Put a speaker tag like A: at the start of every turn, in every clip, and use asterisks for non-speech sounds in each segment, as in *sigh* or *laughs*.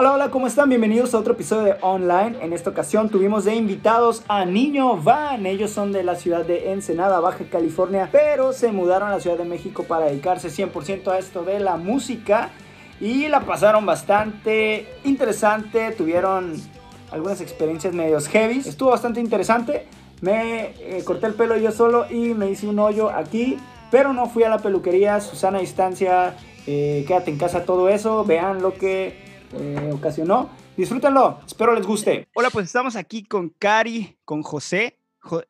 A: Hola, hola, ¿cómo están? Bienvenidos a otro episodio de Online. En esta ocasión tuvimos de invitados a Niño Van. Ellos son de la ciudad de Ensenada, Baja California, pero se mudaron a la Ciudad de México para dedicarse 100% a esto de la música. Y la pasaron bastante interesante, tuvieron algunas experiencias medios heavy. Estuvo bastante interesante. Me eh, corté el pelo yo solo y me hice un hoyo aquí, pero no fui a la peluquería, Susana Distancia, eh, quédate en casa, todo eso. Vean lo que eh, ocasionó. Disfrútenlo, espero les guste. Hola, pues estamos aquí con Cari, con José.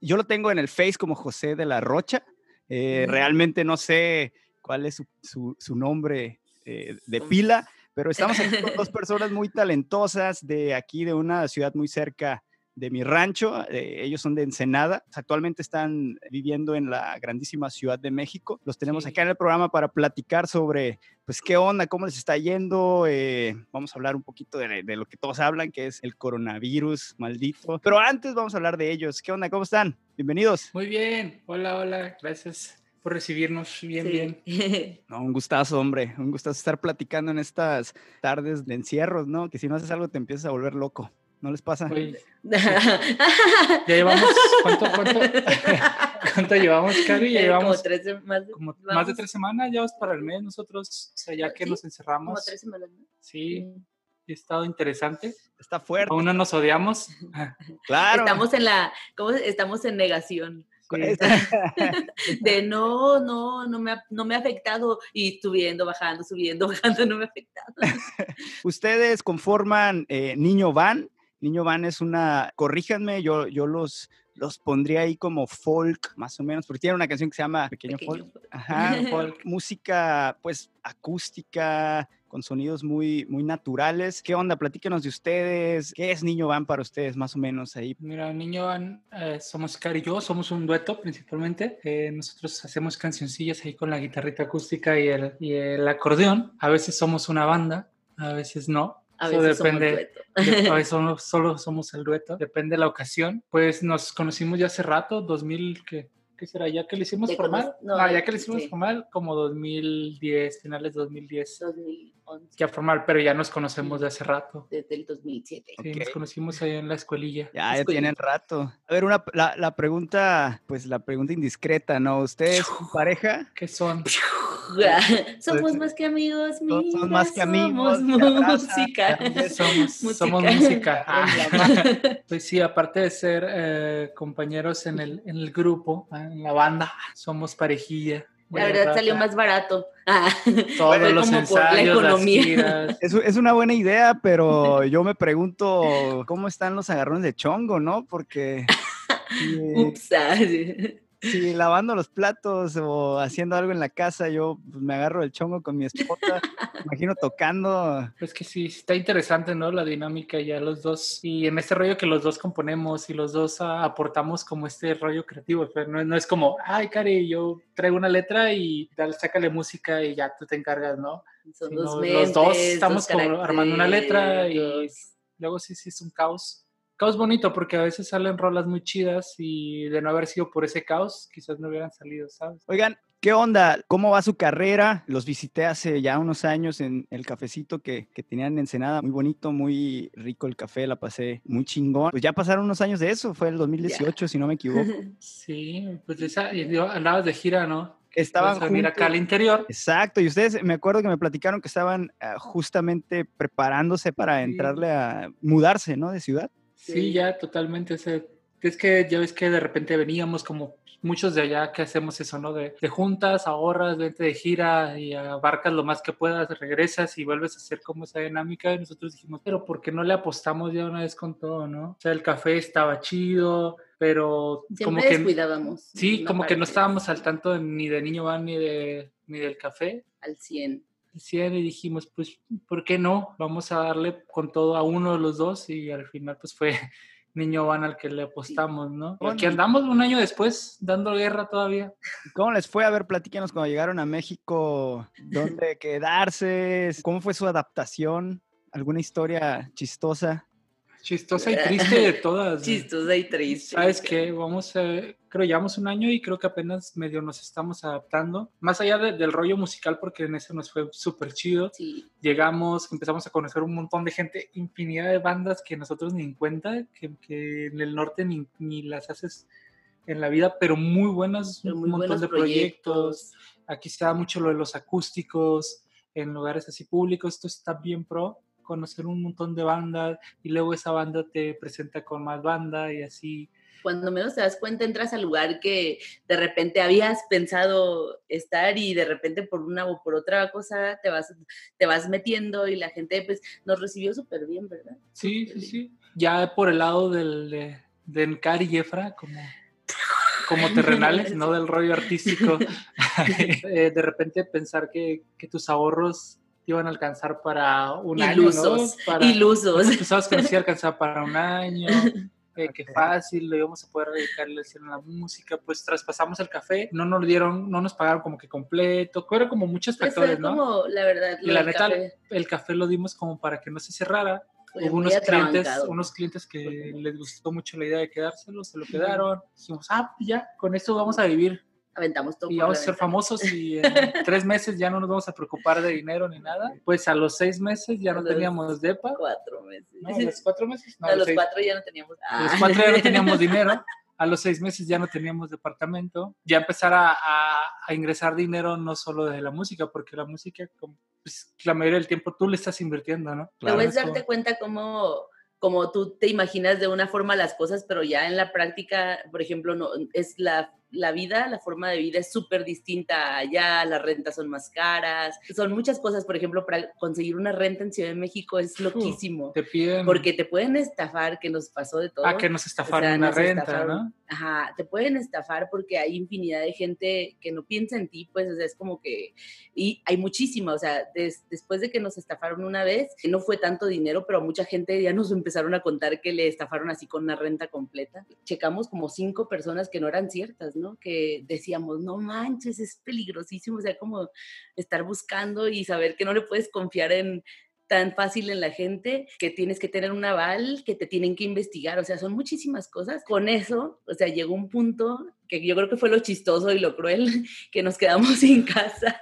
A: yo lo tengo en el Face como José de la Rocha. Eh, realmente no sé cuál es su, su, nombre eh, de pila, pero estamos aquí con dos *laughs* personas muy talentosas de aquí, de una ciudad muy cerca de mi rancho. Eh, ellos son de Ensenada. Actualmente están viviendo en la grandísima Ciudad de México. Los tenemos acá en el programa para platicar sobre, pues, qué onda, cómo les está yendo. Eh, vamos a hablar un poquito de, de, lo que todos hablan, que es el coronavirus maldito. Pero antes vamos a hablar de ellos. ¿Qué onda? ¿Cómo están? Bienvenidos.
B: Muy bien. Hola, hola. Gracias por recibirnos bien, bien. *laughs*
A: No, un gustazo, hombre, un gustazo estar platicando en estas tardes de encierros, ¿no? Que si no haces algo te empiezas a volver loco. ¿No les pasa? *laughs*
B: ya llevamos, ¿cuánto, cuánto, *laughs* cuánto llevamos, Cari? Ya llevamos
C: como tres, más, de,
B: como más de tres semanas, ya para el mes nosotros, o sea, ya que nos encerramos.
C: Como tres semanas, ¿no?
B: Sí, ha estado interesante.
A: Está fuerte.
B: Aún no nos odiamos. *laughs*
A: claro.
C: Estamos en la, ¿cómo? Estamos en negación. de no, no, no me, ha, no me ha afectado y subiendo, bajando, subiendo, bajando, no me ha afectado.
A: Ustedes conforman eh, Niño Van, Niño Van es una, corríjanme, yo, yo los, los pondría ahí como folk, más o menos, porque tiene una canción que se llama Pequeño, Folk. Ajá, *laughs* folk, música pues acústica, con sonidos muy, muy naturales. ¿Qué onda? Platíquenos de ustedes. ¿Qué es Niño Van para ustedes, más o menos ahí?
B: Mira, Niño Van, eh, somos Cari y yo, somos un dueto principalmente. Eh, nosotros hacemos cancioncillas ahí con la guitarrita acústica y el, y el acordeón. A veces somos una banda, a veces no.
C: A veces
B: depende,
C: somos
B: a veces *laughs* solo, solo, somos el dueto, depende de la ocasión. Pues nos conocimos ya hace rato, 2000, ¿qué, qué será? ¿Ya que lo hicimos formal? No, ah, ya que lo hicimos
C: sí.
B: formal, como 2010, finales de 2010.
C: 2011.
B: Ya formal, pero ya nos conocemos de hace rato.
C: Desde el 2007.
B: Sí, nos conocimos ahí en la escuelilla.
A: Ya, ya tienen rato. A ver, una, la, la pregunta, pues la pregunta indiscreta, ¿no? ¿Ustedes pareja?
B: ¿Qué son? *laughs*
C: somos más que amigos, mira,
A: somos más que amigos.
C: Somos *laughs* música.
B: Somos música. Somos música. Ah. Pues sí, aparte de ser eh, compañeros en el, en el grupo, en la banda, somos parejilla.
C: La verdad salió más barato.
B: Todos los ensayos, las giras. *laughs*
A: Es, es, una buena idea, pero yo me pregunto cómo están los agarrones de chongo, ¿no? Porque...
C: Ups.
A: Si lavando los platos o haciendo algo en la casa, yo pues, me agarro el chongo con mi esposa, me imagino tocando.
B: Pues que sí, está interesante, ¿no? La dinámica ya los dos, y en este rollo que los dos componemos y los dos uh, aportamos como este rollo creativo, pero no, no, es como, ay, Cari, yo traigo una letra y dale, sácale música y ya tú te encargas, ¿no?
C: Son
B: Sino,
C: dos mentes,
B: los dos estamos
C: dos
B: como armando una letra y luego sí, sí es un caos caos bonito porque a veces salen rolas muy chidas y de no haber sido por ese caos, quizás no hubieran salido, ¿sabes?
A: Oigan, ¿qué onda? ¿Cómo va su carrera? Los visité hace ya unos años en el cafecito que, que tenían en Ensenada. Muy bonito, muy rico el café, la pasé muy chingón. Pues ya pasaron unos años de eso, fue el 2018, yeah. si no me equivoco. *laughs*
B: Sí, pues esa, andabas de gira, ¿no?
A: Estaban
B: juntos. acá al interior.
A: Exacto, y ustedes me acuerdo que me platicaron que estaban uh, justamente preparándose para sí. entrarle a mudarse, ¿no? De ciudad.
B: Sí, ya totalmente. O sea, es que ya ves que de repente veníamos como muchos de allá que hacemos eso, ¿no? De, de juntas, ahorras, vente de gira y abarcas lo más que puedas, regresas y vuelves a hacer como esa dinámica. Y nosotros dijimos, pero ¿por qué no le apostamos ya una vez con todo, no? O sea, el café estaba chido, pero
C: Siempre
B: como que
C: descuidábamos.
B: Sí, como que no estábamos al tanto ni de Niño Van ni de ni del café.
C: Al 100
B: y dijimos, pues, ¿por qué no? Vamos a darle con todo a uno de los dos y al final pues fue *laughs* Niño Van al que le apostamos, ¿no? Aquí andamos un año después dando guerra todavía.
A: ¿Cómo les fue? A ver, platíquenos cuando llegaron a México, ¿dónde *laughs* quedarse? ¿Cómo fue su adaptación? ¿Alguna historia chistosa?
B: Chistosa y triste de todas.
C: Chistosa y triste.
B: ¿Sabes qué? Vamos, eh, creo, llevamos un año y creo que apenas medio nos estamos adaptando. Más allá del rollo musical, porque en ese nos fue súper chido.
C: Sí.
B: Llegamos, empezamos a conocer un montón de gente, infinidad de bandas que nosotros ni en cuenta, que, que en el norte ni, ni, las haces en la vida, pero muy buenas,
C: Pero muy
B: un montón de proyectos. Aquí se da mucho lo de los acústicos, en lugares así públicos, esto está bien pro conocer un montón de bandas y luego esa banda te presenta con más banda y así.
C: Cuando menos te das cuenta, entras al lugar que de repente habías pensado estar y de repente por una o por otra cosa te vas, te vas metiendo y la gente pues nos recibió súper bien, ¿verdad?
B: Sí, sí, sí. Ya por el lado del, de, de Encar y Jefra, como, como *laughs* terrenales, no del rollo artístico, *laughs* *laughs* eh, de repente pensar que, que tus ahorros iban a alcanzar para un
C: ilusos,
B: año, ¿no? Para,
C: ilusos.
B: Pensabas que nos iba a alcanzar para un año, *laughs* eh, que fácil, lo íbamos a poder dedicarle a la música, pues traspasamos el café, no nos dieron, no nos pagaron como que completo, era como muchos
C: Pues
B: factores, ¿no?
C: como, la verdad,
B: Y la neta,
C: café
B: el café lo dimos como para que no se cerrara. Hubo unos clientes, unos clientes que les gustó mucho la idea de quedárselo, se lo quedaron. Dijimos, ah, ya, con esto vamos a vivir
C: Aventamos todo
B: y
C: por
B: vamos
C: la
B: a ser
C: ventana.
B: famosos y *laughs* en tres meses ya no nos vamos a preocupar de dinero ni nada. Pues a los seis meses ya no
C: los
B: teníamos depa.
C: Cuatro meses.
B: ¿no? A los cuatro meses. No,
C: a los
B: seis.
C: cuatro ya no teníamos.
B: A los
C: Ah.
B: cuatro ya no teníamos *laughs* dinero. A los seis meses ya no teníamos departamento. Ya empezar a, a- a ingresar dinero no solo de la música, porque la música, pues, la mayoría del tiempo tú le estás invirtiendo, ¿no?
C: Luego es
B: Es como-
C: darte cuenta cómo, como tú te imaginas de una forma las cosas, pero ya en la práctica, por ejemplo, no es la, la vida, la forma de vida es súper distinta allá, las rentas son más caras, son muchas cosas, por ejemplo, para conseguir una renta en Ciudad de México es loquísimo,
B: Te piden
C: porque te pueden estafar, que nos pasó de todo.
B: a que nos estafaron
C: O sea,
B: una
C: nos
B: renta,
C: estafaron.
B: ¿no?
C: Ajá, te pueden estafar porque hay infinidad de gente que no piensa en ti, pues o sea, es como que, y hay muchísima, o sea, des- después de que nos estafaron una vez, no fue tanto dinero, pero mucha gente ya nos empezaron a contar que le estafaron así con una renta completa. Checamos como cinco personas que no eran ciertas, ¿no? Que decíamos, no manches, es peligrosísimo, o sea, como estar buscando y saber que no le puedes confiar en tan fácil en la gente, que tienes que tener un aval, que te tienen que investigar, o sea, son muchísimas cosas. Con eso, o sea, llegó un punto que yo creo que fue lo chistoso y lo cruel, *laughs* que nos quedamos *laughs* sin casa,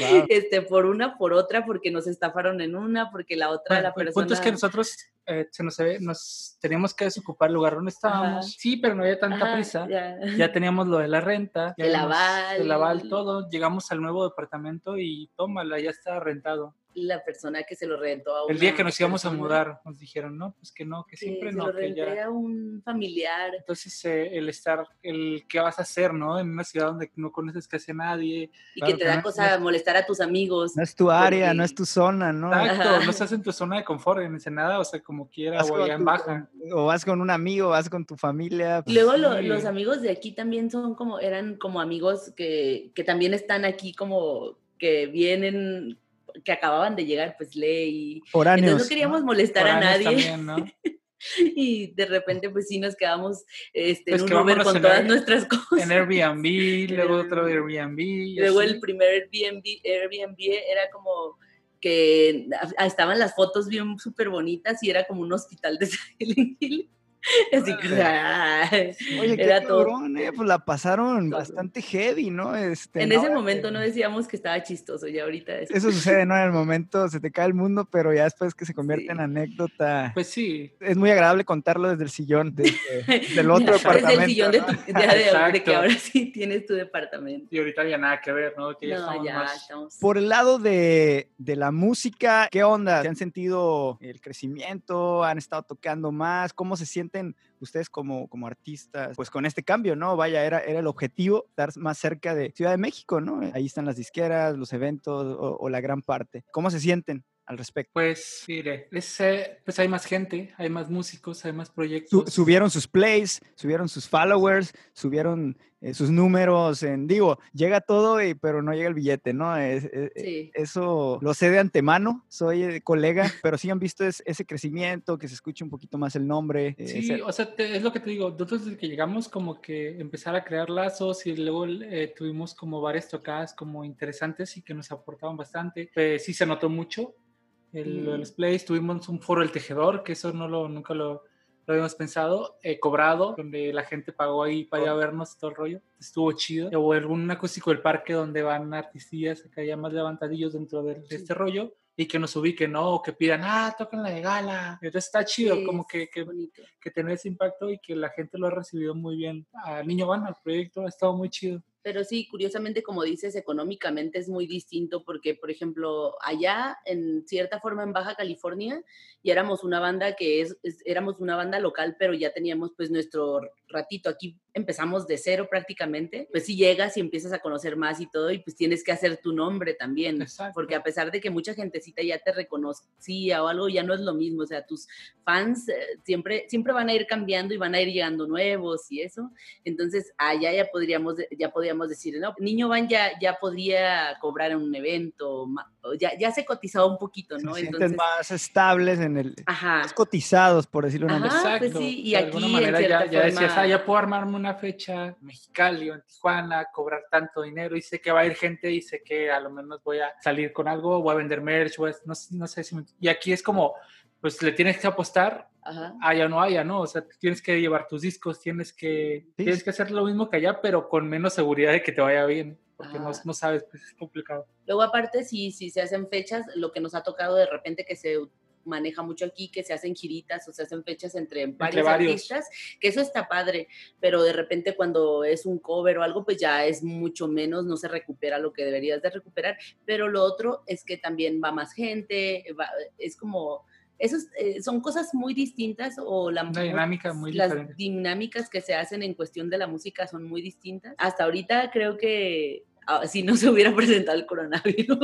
A: Wow.
C: este, por una, por otra, porque nos estafaron en una, porque la otra,
B: Bueno,
C: la
B: el
C: persona...
B: punto es que nosotros eh, se nos, nos teníamos que desocupar el lugar donde estábamos.
C: Ajá.
B: Sí, pero no había tanta
C: Ajá,
B: prisa.
C: ya.
B: Ya teníamos lo de la renta,
C: El aval.
B: el aval, todo. Llegamos al nuevo departamento y tómala, ya está rentado.
C: La persona que se lo rentó a
B: El día
C: una
B: que nos íbamos a
C: persona,
B: mudar, nos dijeron, no, pues que no, que
C: que
B: siempre
C: se
B: no,
C: lo
B: que ya.
C: a un familiar.
B: Entonces, eh, el estar, el qué vas a hacer, ¿no? En una ciudad donde no conoces casi a nadie.
C: Y
A: Claro
C: que te da
A: no
C: cosa molestar a tus amigos.
A: No es tu área,
C: Porque-
A: no es tu zona, ¿no?
B: Exacto,
C: Ajá.
B: no estás en tu zona de confort, en Ensenada, o sea, como quiera,
A: Vas
B: o
A: con
B: allá en baja.
A: O vas con un amigo, vas con tu familia.
C: Y luego lo-
B: Sí.
C: los amigos de aquí también son como, eran como amigos que, que también están aquí como que vienen, que acababan de llegar, pues ley.
A: Foráneos.
C: Entonces no queríamos molestar a nadie
B: también, ¿no? *laughs*
C: y de repente pues sí nos quedamos este,
B: Pues
C: en un Uber con todas
B: Air-
C: nuestras *laughs* cosas.
B: En Airbnb, luego otro Airbnb. y
C: Luego
B: así.
C: el primer Airbnb, Airbnb era como que ah, estaban las fotos bien súper bonitas y era como un hospital de Silent Hill. *laughs* Así que, ay,
A: Oye, qué
C: era todo.
A: cabrón, eh, pues la pasaron
C: Todo.
A: bastante heavy, ¿no? Este,
C: En
A: no,
C: ese
A: eh,
C: momento no decíamos que estaba chistoso, ya ahorita es.
A: Eso sucede, ¿no? En el momento se te cae el mundo, pero ya después que se convierte en anécdota.
B: Pues sí,
A: es muy agradable contarlo desde el sillón, desde, *laughs* del otro
C: Desde
A: departamento.
C: el sillón de, tu, ya de- de que ahora sí tienes tu departamento.
B: y ahorita ya nada que ver, ¿no? Que ya
C: No,
B: estamos
C: ya
B: más...
C: estamos.
A: Por el lado de, de la música, ¿qué onda? ¿Se han sentido el crecimiento? ¿Han estado tocando más? ¿Cómo se sienten ustedes como, como artistas? Pues con este cambio, ¿no? Vaya, era, era el objetivo, estar más cerca de Ciudad de México, ¿no? Ahí están las disqueras, los eventos o, o la gran parte. ¿Cómo se sienten al respecto?
B: Pues, mire, es, eh, pues hay más gente, hay más músicos, hay más
A: Su-
B: proyectos.
A: subieron sus plays, subieron sus followers, subieron sus números, en, digo, llega todo, y, pero no llega el billete, ¿no? Es- es-
C: Sí.
A: Eso lo sé de antemano, soy eh, colega, pero sí han visto es- ese crecimiento, que se escuche un poquito más el nombre. eh,
B: Sí,
A: ese-
B: o sea, te- es lo que te digo, nosotros desde que llegamos como que empezar a crear lazos y luego eh, tuvimos como varias tocadas como interesantes y que nos aportaban bastante. Pues sí se notó mucho, el,
C: Mm.
B: los plays, tuvimos un foro del tejedor, que eso no lo, nunca lo, lo habíamos pensado, eh, cobrado, donde la gente pagó ahí para ir a vernos todo el rollo. Estuvo chido. O algún acústico del parque donde van artistillas acá ya más levantadillos dentro de, este rollo y que nos ubiquen, ¿no? O que pidan, ah, tocan la de gala. Entonces está chido,
C: Sí,
B: como que, que, que tener ese impacto y que la gente lo ha recibido muy bien. Al Niño Van, al proyecto, ha estado muy chido.
C: Pero sí, curiosamente, como dices, económicamente es muy distinto porque, por ejemplo, allá, en cierta forma, en Baja California, ya éramos una banda que es, es- éramos una banda local, pero ya teníamos pues nuestro ratito. Aquí empezamos de cero prácticamente. Pues si llegas y empiezas a conocer más y todo, y pues tienes que hacer tu nombre también.
B: Exacto.
C: Porque a pesar de que mucha gentecita ya te reconocía o algo, ya no es lo mismo. O sea, tus fans eh, siempre, siempre van a ir cambiando y van a ir llegando nuevos y eso. Entonces, allá ya podríamos, ya podríamos decir, no, Niño Van ya, ya podría cobrar en un evento, ya, ya se cotizaba un poquito,
A: Se
C: ¿no?
A: sienten más estables en el...
C: ajá.
A: Más cotizados, por decirlo de una manera.
C: pues sí, y
B: de alguna
C: aquí, en
B: manera ya,
C: cierta
B: ya decías,
C: forma-
B: ah, ya puedo armarme una fecha en Mexicali o en Tijuana, cobrar tanto dinero y sé que va a ir gente y sé que a lo menos voy a salir con algo, voy a vender merch, voy a- no, no sé si... me- Y aquí es como, pues le tienes que apostar,
C: Ajá.
B: o no haya, ¿no? O sea, tienes que llevar tus discos, tienes que,
A: Sí.
B: tienes que hacer lo mismo que allá, pero con menos seguridad de que te vaya bien, porque no,
C: Ajá.
B: no sabes, pues es complicado.
C: Luego, aparte, si, si se hacen fechas, lo que nos ha tocado de repente que se maneja mucho aquí, que se hacen giritas o se hacen fechas entre varios,
B: varios.
C: artistas, que eso está padre, pero de repente cuando es un cover o algo, pues ya es mucho menos, no se recupera lo que deberías de recuperar, pero lo otro es que también va más gente, va- es como... Esos, eh, son cosas muy distintas o la
B: dinámica muy
C: las
B: diferente.
C: dinámicas que se hacen en cuestión de la música son muy distintas. Hasta ahorita creo que ah, si no se hubiera presentado el coronavirus,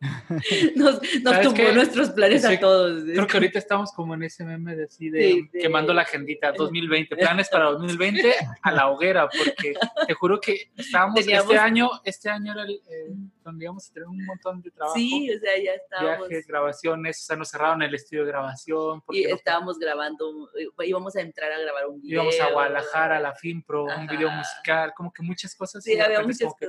C: *laughs* nos, nos
B: ¿Sabes
C: tumbó
B: qué?
C: nuestros planes a todos.
B: Creo que ahorita estamos como en ese meme de así de
C: Sí, de-
B: quemando la agendita *laughs* 2020, planes para 2020 a la hoguera, porque te juro que estábamos
C: Teníamos-
B: este año, este año era el eh, donde íbamos a tener un montón de trabajo,
C: Sí, o sea, ya estábamos.
B: viajes, grabaciones, o sea, nos cerraron el estudio de grabación,
C: Y
B: no-
C: estábamos grabando, eh, íbamos a entrar a grabar un video.
B: íbamos a Guadalajara, a la Finpro, un video
C: Ajá.
B: musical, como que muchas cosas.
C: Sí, había muchas
B: que,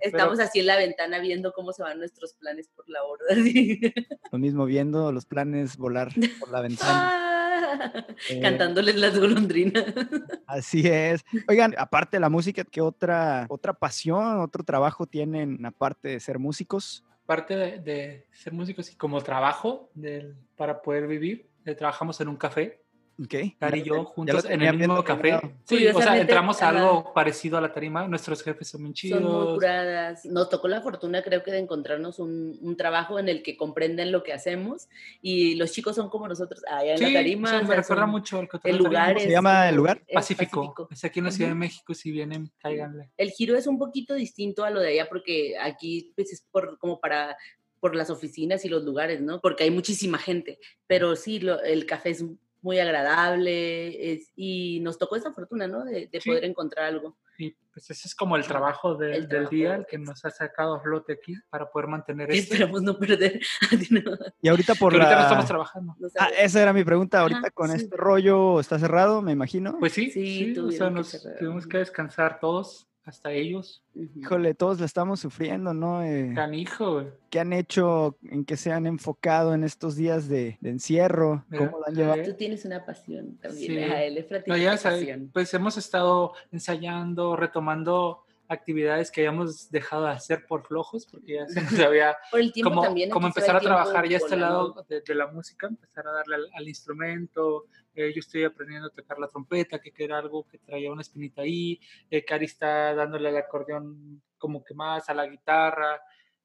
C: Estamos
B: pero-
C: así en la ventana viendo cómo se van nuestros planes por la borda. *laughs*
A: Lo mismo viendo los planes volar por la ventana.
C: Ah, *laughs*
A: Eh,
C: Cantándoles las golondrinas. *laughs*
A: Así es. Oigan, aparte de la música, ¿qué otra, otra pasión, otro trabajo tienen aparte de ser músicos?
B: parte de, de ser músicos y como trabajo del- para poder vivir, eh, trabajamos en un café,
A: Ok.
B: Cari y yo juntos en el mismo café. Sí, o sea, entramos a algo parecido a la tarima. Nuestros jefes son bien
C: Son muy
B: chidos.
C: curadas. Nos tocó la fortuna, creo que, de encontrarnos un, un trabajo en el que comprenden lo que hacemos y los chicos son como nosotros allá en
B: Sí,
C: la tarima.
B: o sea,
C: o
B: me
C: sea,
B: recuerda mucho
C: El
B: de
C: lugar es
A: se llama el lugar?
C: es
B: Pacífico. Es aquí en la Ciudad de
C: Ujú.
B: México. Si vienen, cáiganle.
C: El giro es un poquito distinto a lo de allá porque aquí pues, es por, como para por las oficinas y los lugares, ¿no? Porque hay muchísima gente, pero sí, lo- el café es muy agradable es- y nos tocó esa fortuna, ¿no? De, de
B: Sí.
C: poder encontrar algo.
B: Y pues ese es como el trabajo de-
C: El
B: del
C: trabajo
B: día, el que nos ha sacado a flote aquí para poder mantener
C: Y
B: esto.
C: esperamos no perder. *laughs* no,
A: Y ahorita por
B: Que ahorita no
A: la...
B: estamos trabajando.
C: no
A: Ah, esa era mi pregunta. Ahorita
C: Ajá,
A: con
C: sí.
A: este rollo está cerrado, me imagino.
B: Pues sí,
C: Sí,
B: sí, o sea, nos tuvimos que descansar todos, hasta ellos.
A: Híjole, todos la estamos sufriendo, ¿no? Eh,
B: Canijo, güey.
A: ¿Qué han hecho? ¿En qué se han enfocado en estos días de, de encierro?
B: Mira,
A: ¿Cómo lo han llevado?
B: eh,
C: Tú tienes una pasión también.
B: Sí.
C: Ajá, él es
B: No, ya
C: pasión.
B: pues hemos estado ensayando, retomando actividades que habíamos dejado de hacer por flojos, porque ya se *laughs* nos había
C: Por el tiempo
B: como,
C: también.
B: como empezar a trabajar ya este lado de, de la música, empezar a darle al, al instrumento. eh, yo estoy aprendiendo a tocar la trompeta, que era algo que traía una espinita ahí. Eh, Cari está dándole al acordeón como que más, a la guitarra.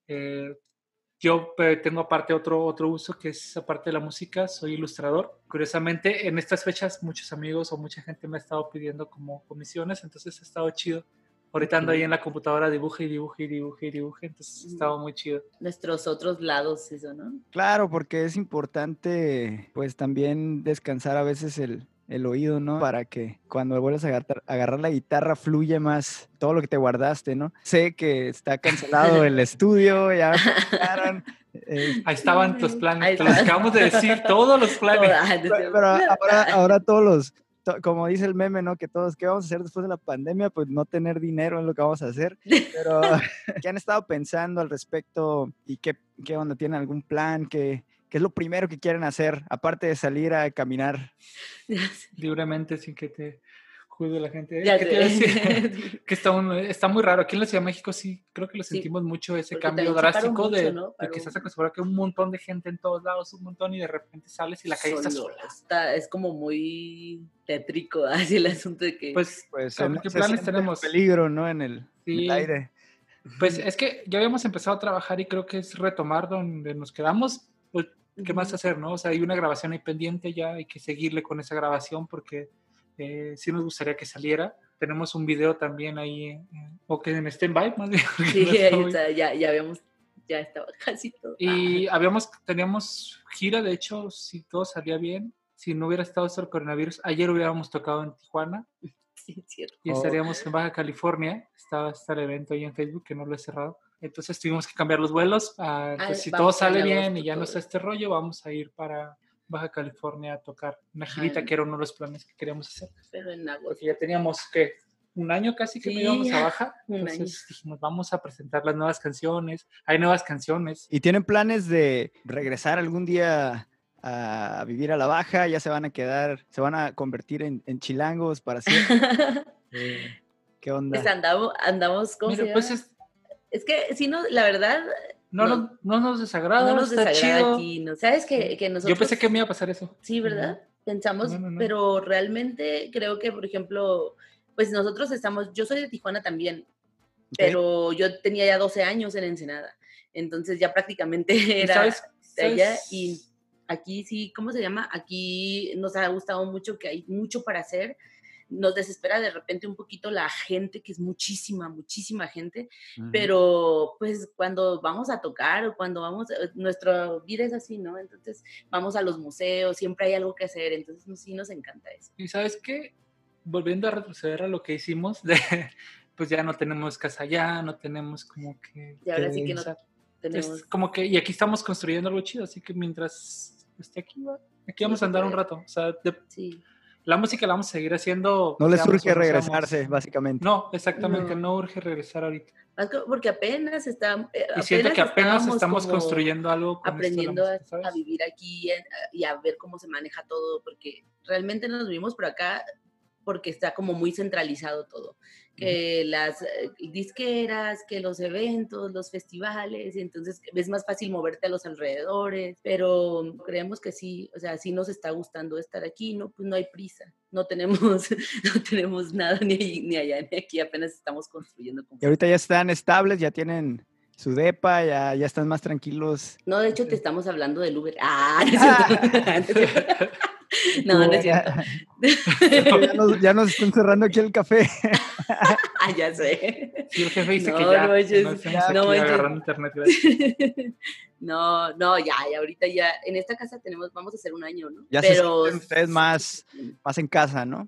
B: eh, yo eh, tengo aparte otro, otro uso que es aparte de la música, soy ilustrador. Curiosamente, en estas fechas muchos amigos o mucha gente me ha estado pidiendo como comisiones, entonces ha estado chido. Ahorita ando ahí en la computadora, dibuje y dibuje y dibuje y dibuje, entonces ha estado muy chido.
C: Nuestros otros lados, eso, ¿no?
A: Claro, porque es importante, pues también descansar a veces el, el oído, ¿no? Para que cuando vuelvas a agarrar, agarrar la guitarra fluye más todo lo que te guardaste, ¿no? Sé que está cancelado el *laughs* estudio, ya me eh,
B: Ahí estaban tus planes, te los acabamos de decir, todos los *laughs* planes.
A: Pero, pero ahora, ahora todos los, como dice el meme, ¿no? Que todos, ¿qué vamos a hacer después de la pandemia? Pues no tener dinero es lo que vamos a hacer. *laughs* Pero, *laughs* ¿qué han estado pensando al respecto y qué, qué onda? ¿Tienen algún plan? ¿Qué, ¿Qué es lo primero que quieren hacer, aparte de salir a caminar? *laughs*
B: Libremente, sin que te juzgue la gente.
C: Ya
B: ¿Qué te a decir? *laughs* que está, un- está muy raro. Aquí en la Ciudad de México sí, creo que lo
C: Sí,
B: sentimos mucho, ese
C: porque
B: cambio drástico de,
C: mucho, ¿no?
B: de que estás acostumbrado a que un montón de gente en todos lados, un montón, y de repente sales y la calle está
C: Solo,
B: sola.
C: está- es como muy tétrico, *laughs* así el asunto de que...
B: Pues,
A: Pues
B: ¿qué- planes tenemos?
A: peligro, ¿no? En el, en el
B: Sí.
A: aire.
B: pues es que ya habíamos empezado a trabajar y creo que es retomar donde nos quedamos. Pues, ¿qué más hacer, no? O sea, hay una grabación ahí pendiente ya, hay que seguirle con esa grabación porque eh, sí nos gustaría que saliera. Tenemos un video también ahí, eh, o que en stand-by, más bien.
C: Sí,
B: no está
C: ya, ya habíamos, ya estaba *laughs* casi todo.
B: Y habíamos, teníamos gira, de hecho, si todo salía bien, si no hubiera estado el coronavirus, ayer hubiéramos tocado en Tijuana
C: Ah, sí, es cierto.
B: y estaríamos en Baja California. Estaba está el evento ahí en Facebook que no lo he cerrado. Entonces tuvimos que cambiar los vuelos. ah, entonces,
C: Ah,
B: si todo sale bien y ya no está este rollo, vamos a ir para Baja California a tocar una girita que era uno de los planes que queríamos hacer.
C: Pero en agosto.
B: Porque ya teníamos que un año casi que no
C: Sí,
B: íbamos a Baja.
C: año.
B: Entonces dijimos, vamos a presentar las nuevas canciones. Hay nuevas canciones.
A: ¿Y tienen planes de regresar algún día a vivir a la baja? ¿Ya se van a quedar, se van a convertir en, en chilangos para siempre? *laughs* Eh, ¿Qué onda?
C: pues andamos, andamos, ¿cómo
B: Mira,
C: se
B: pues Es
C: que, si no, la verdad,
B: no,
C: No.
B: nos- no nos desagrada,
C: no nos
B: está
C: desagrada
B: chido.
C: aquí, ¿no? ¿Sabes que, que nosotros...
B: Yo pensé que me iba a pasar eso.
C: Sí, ¿verdad? Pensamos,
B: No,
C: pero realmente creo que, por ejemplo, pues nosotros estamos, yo soy de Tijuana también,
A: Ok.
C: pero yo tenía ya 12 años en Ensenada, entonces ya prácticamente
B: ¿Y
C: era
B: sabes-
C: allá y aquí sí, ¿cómo se llama? Aquí nos ha gustado mucho que hay mucho para hacer. Nos desespera de repente un poquito la gente, que es muchísima, muchísima gente, pero pues cuando vamos a tocar o cuando vamos, eh, nuestra vida es así, ¿no? Entonces vamos a los museos, siempre hay algo que hacer, entonces sí nos encanta eso.
B: ¿Y sabes qué? Volviendo a retroceder a lo que hicimos, *laughs* de, pues ya no tenemos casa allá, no tenemos como que...
C: Y ahora sí que no tenemos...
B: es como que, y aquí estamos construyendo algo chido, así que mientras esté aquí, va, aquí vamos a andar un rato. O sea, de-
C: Sí,
B: la música la vamos a seguir haciendo.
A: No les urge regresarse, básicamente.
B: No, exactamente,
C: No.
B: no. urge regresar ahorita.
C: Porque apenas está... eh,
B: Y siento que apenas estamos construyendo algo.
C: aprendiendo a,
B: música,
C: a
B: ¿sabes?
C: vivir aquí en- y a ver cómo se maneja todo, porque realmente nos vivimos por acá porque está como muy centralizado todo, que las eh, disqueras, que los eventos, los festivales, y entonces es más fácil moverte a los alrededores, pero creemos que sí, o sea, sí nos está gustando estar aquí, no, pues no hay prisa, no tenemos, *laughs* no tenemos nada ni, ahí- ni allá ni aquí, apenas estamos construyendo.
A: Y ahorita ya están estables, ya tienen su depa, ya, ya están más tranquilos.
C: No, de hecho te estamos hablando del Uber. Ah, *laughs* *laughs* *laughs* no. No es cierto. *laughs*
A: Ya, nos, ya nos están cerrando aquí el café. *laughs*
C: Ah, ya sé.
B: Sí, el jefe dice que
C: No,
B: ya.
C: no manches,
B: nos
A: ya,
C: no
B: agarrando internet.
C: No, no, ya, ya ahorita ya, en esta casa tenemos, vamos a hacer un año, ¿no?
A: Ya se sienten ustedes más, más en casa, ¿no?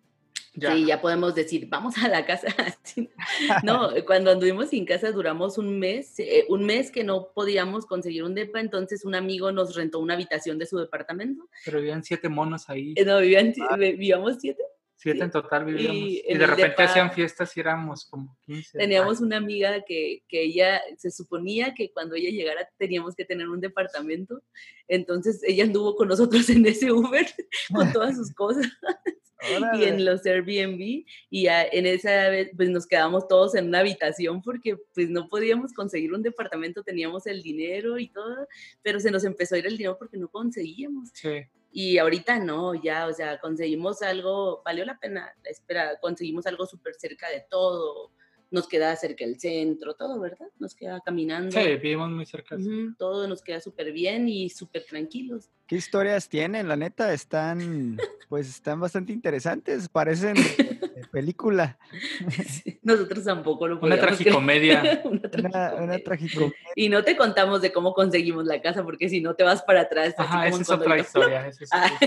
B: Ya.
C: Sí, ya podemos decir, vamos a la casa. *laughs* No, cuando anduvimos sin casa duramos un mes, eh, un mes que no podíamos conseguir un depa, entonces un amigo nos rentó una habitación de su departamento.
B: Pero vivían siete monos ahí.
C: Eh, No, vivían, vivíamos siete.
B: Siete
C: sí.
B: en total vivíamos.
C: Y
B: Y, de repente
C: depa-
B: hacían fiestas y éramos como 15.
C: Teníamos una amiga que, que ella se suponía que cuando ella llegara teníamos que tener un departamento, entonces ella anduvo con nosotros en ese Uber *laughs* con todas sus cosas y en los Airbnb y en esa vez pues nos quedamos todos en una habitación porque pues no podíamos conseguir un departamento, teníamos el dinero y todo, pero se nos empezó a ir el dinero porque no conseguíamos.
B: Sí.
C: Y ahorita no, ya, o sea, conseguimos algo, valió la pena la espera, conseguimos algo súper cerca de todo, nos queda cerca el centro, todo, ¿verdad? Nos queda caminando.
B: Sí, vivimos muy cerca.
C: Ujú, todo nos queda súper bien y súper tranquilos.
A: ¿Qué historias tienen? La neta, están, pues están bastante interesantes, parecen de, de película.
C: Sí, Nosotros tampoco lo
B: Una
C: podíamos creer.
B: tragicomedia. *laughs*
C: Una
A: Una,
C: tragicomedia.
A: una tragicomedia.
C: Y no te contamos de cómo conseguimos la casa, porque si no te vas para atrás.
B: Ajá, esa es otra *laughs* historia.
C: Ah,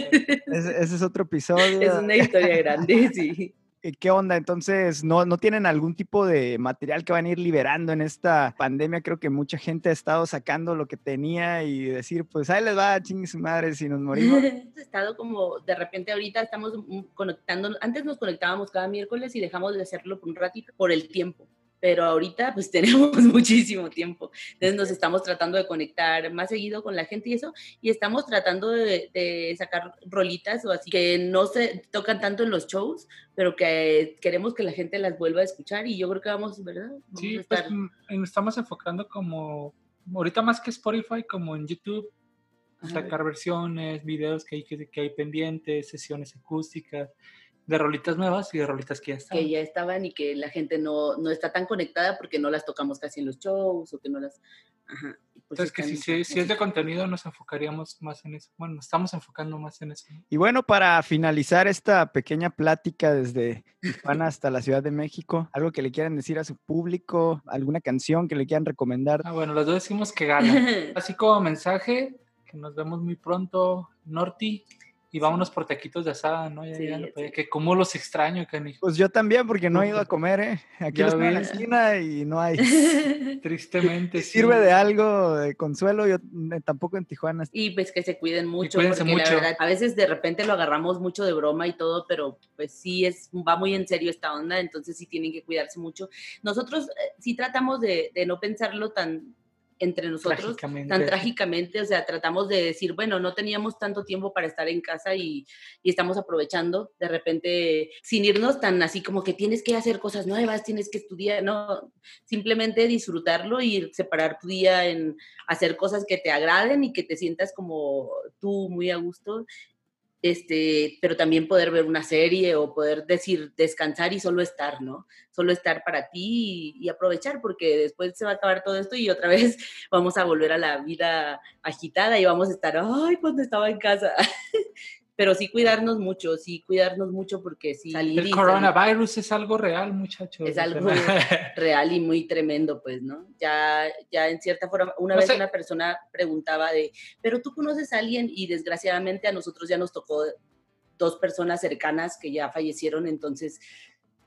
A: ese es otro episodio.
C: es una historia grande, sí.
A: ¿Y ¿Qué onda? Entonces, ¿no, ¿no tienen algún tipo de material que van a ir liberando en esta pandemia? Creo que mucha gente ha estado sacando lo que tenía y decir, pues ahí les va, chingue su madre, si nos morimos. *laughs*
C: Hemos estado como, de repente ahorita estamos mm, conectando, antes nos conectábamos cada miércoles y dejamos de hacerlo por un ratito por el tiempo. Pero ahorita pues *laughs* tenemos muchísimo tiempo. Entonces nos estamos tratando de conectar más seguido con la gente y eso, y estamos tratando de, sacar rolitas o así que no se tocan tanto en los shows, pero que queremos que la gente las vuelva a escuchar y yo creo que vamos, ¿verdad?
B: sí, pues mm, estamos enfocando como, ahorita más que Spotify, como en YouTube, sacar versiones, videos que hay, que, que hay pendientes, sesiones acústicas de rolitas nuevas y de rolitas que ya estaban.
C: Que ya estaban y que la gente no, no está tan conectada porque no las tocamos casi en los shows o que no las... Ajá.
B: Pues Entonces, que si, si, es de contenido, nos enfocaríamos más en eso. Bueno, nos estamos enfocando más en eso.
A: Y bueno, para finalizar esta pequeña plática desde Tijuana *laughs* hasta la Ciudad de México, algo que le quieran decir a su público, alguna canción que le quieran recomendar.
B: Ah, bueno, los dos decimos que gana. *laughs* Así como mensaje, que nos vemos muy pronto, Norti y vámonos por taquitos de asada, ¿no? Ya, que como los extraño, canijo.
A: Pues yo también, porque no he ido a *laughs* comer, ¿eh? Aquí estoy en la esquina y no hay. *laughs*
B: Tristemente,
A: sí. Sirve de algo de consuelo, yo eh, tampoco en Tijuana.
C: Y pues que se cuiden mucho, porque mucho. la verdad, a veces de repente lo agarramos mucho de broma y todo, pero pues sí es, va muy en serio esta onda, entonces sí tienen que cuidarse mucho. Nosotros eh, sí tratamos de, de no pensarlo tan entre nosotros tan trágicamente, o sea, tratamos de decir, bueno, no teníamos tanto tiempo para estar en casa y, y, estamos aprovechando de repente sin irnos tan así como que tienes que hacer cosas nuevas, tienes que estudiar, no, simplemente disfrutarlo y separar tu día en hacer cosas que te agraden y que te sientas como tú muy a gusto este, pero también poder ver una serie o poder decir, descansar y solo estar, ¿no? Solo estar para ti y, aprovechar, porque después se va a acabar todo esto y otra *laughs* vez vamos a volver a la vida agitada y vamos a estar, ay, cuando estaba en casa. *laughs* pero sí cuidarnos mucho, sí cuidarnos mucho porque sí
B: salir El coronavirus es algo real, muchachos.
C: Es algo *laughs* real y muy tremendo, pues, ¿no? Ya, ya en cierta forma, una vez una persona preguntaba de, pero tú conoces a alguien y desgraciadamente a nosotros ya nos tocó dos personas cercanas que ya fallecieron, entonces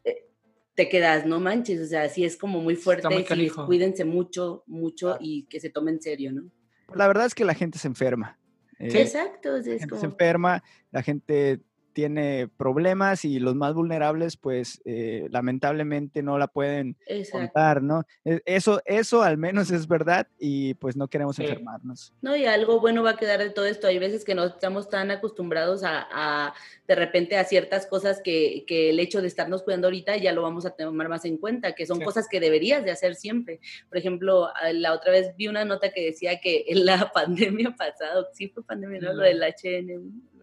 C: eh, te quedas, no manches, o sea, sí es como muy fuerte, cuídense mucho, mucho y que se tome en serio, ¿no?
A: La verdad es que la gente se enferma
C: eh, exacto.
A: Es la gente se enferma, la gente tiene problemas y los más vulnerables, pues eh, lamentablemente no la pueden contar, ¿no? E, eso, eso al menos es verdad y pues no queremos enfermarnos.
C: No, y algo bueno va a quedar de todo esto. Hay veces que no estamos tan acostumbrados a, de repente a ciertas cosas que, que, el hecho de estarnos cuidando ahorita ya lo vamos a tomar más en cuenta, que son cosas que deberías de hacer siempre. Por ejemplo, la otra vez vi una nota que decía que en la *laughs* pandemia pasada, sí fue pandemia, ¿no? Lo del HN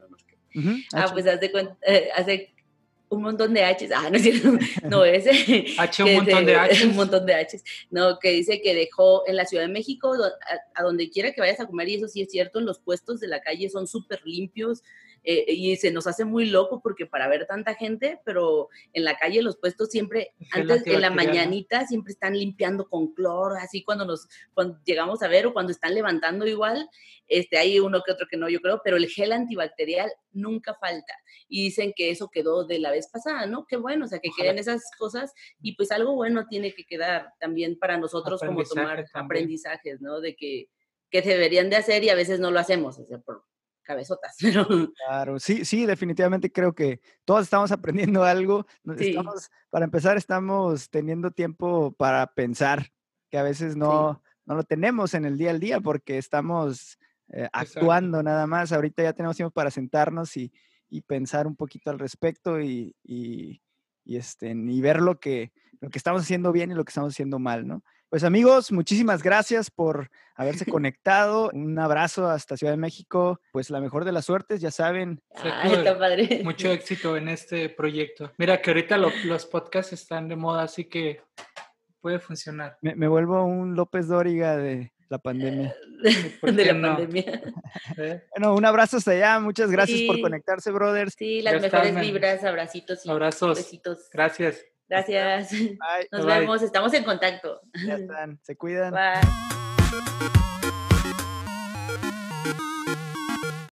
C: *laughs* ah, pues hace, eh, hace un montón de H's. Ah, no es cierto. *laughs* No, ese.
B: H, un montón de, H's. *laughs*
C: Un montón de H's. No, que dice que dejó en la Ciudad de México, a, donde quiera que vayas a comer, y eso sí es cierto, en los puestos de la calle son súper limpios. Eh, y se nos hace muy loco porque para ver tanta gente, pero en la calle los puestos siempre, antes en la mañanita, siempre están limpiando con cloro, así cuando nos cuando llegamos a ver o cuando están levantando igual, este, hay uno que otro que no, yo creo, pero el gel antibacterial nunca falta. Y dicen que eso quedó de la vez pasada, ¿no? Qué bueno, o sea, que queden esas cosas y pues algo bueno tiene que quedar también para nosotros como tomar aprendizajes, ¿no? De que, que deberían de hacer y a veces no lo hacemos, o sea, por cabezotas. *laughs*
A: Claro, sí, sí, definitivamente creo que todos estamos aprendiendo algo. para empezar, estamos teniendo tiempo para pensar, que a veces no, no lo tenemos en el día al día porque estamos eh, actuando nada más. Ahorita ya tenemos tiempo para sentarnos y, y pensar un poquito al respecto y, y, este, y ver lo que, lo que estamos haciendo bien y lo que estamos haciendo mal, ¿no? Pues amigos, muchísimas gracias por haberse *laughs* conectado. Un abrazo hasta Ciudad de México. Pues la mejor de las suertes, ya saben.
C: padre.
B: Mucho éxito en este proyecto. Mira que ahorita los podcasts están de moda, así que puede funcionar.
A: Me, vuelvo un López Dóriga de la pandemia. *laughs*
C: de la pandemia. *laughs*
A: ¿Eh? Bueno, un abrazo hasta allá. Muchas gracias por conectarse, brothers.
C: Sí, las mejores vibras, abracitos y
B: Abrazos. besitos. Gracias.
C: Gracias. Nos vemos, estamos en contacto.
A: Ya están, se cuidan.
C: Bye.